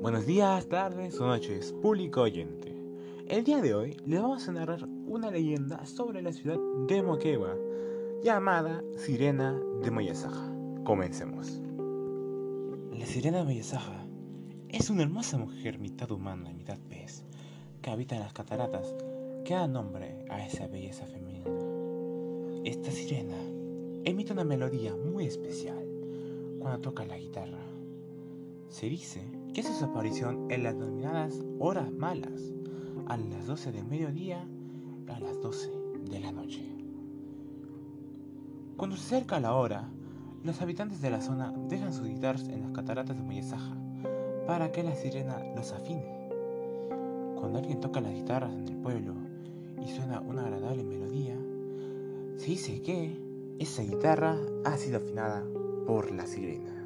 Buenos días, tardes o noches, público oyente. El día de hoy les vamos a narrar una leyenda sobre la ciudad de Moquegua, llamada Sirena de Moyasaja. Comencemos. La Sirena de Moyasaja es una hermosa mujer mitad humana y mitad pez, que habita en las cataratas, que da nombre a esa belleza femenina. Esta sirena emite una melodía muy especial cuando toca la guitarra. Se dice que hace su aparición en las denominadas horas malas, a las 12 del mediodía y a las 12 de la noche. Cuando se acerca la hora, los habitantes de la zona dejan sus guitarras en las cataratas de Moyesaja para que la sirena los afine. Cuando alguien toca las guitarras en el pueblo y suena una agradable melodía, se dice que esa guitarra ha sido afinada por la sirena.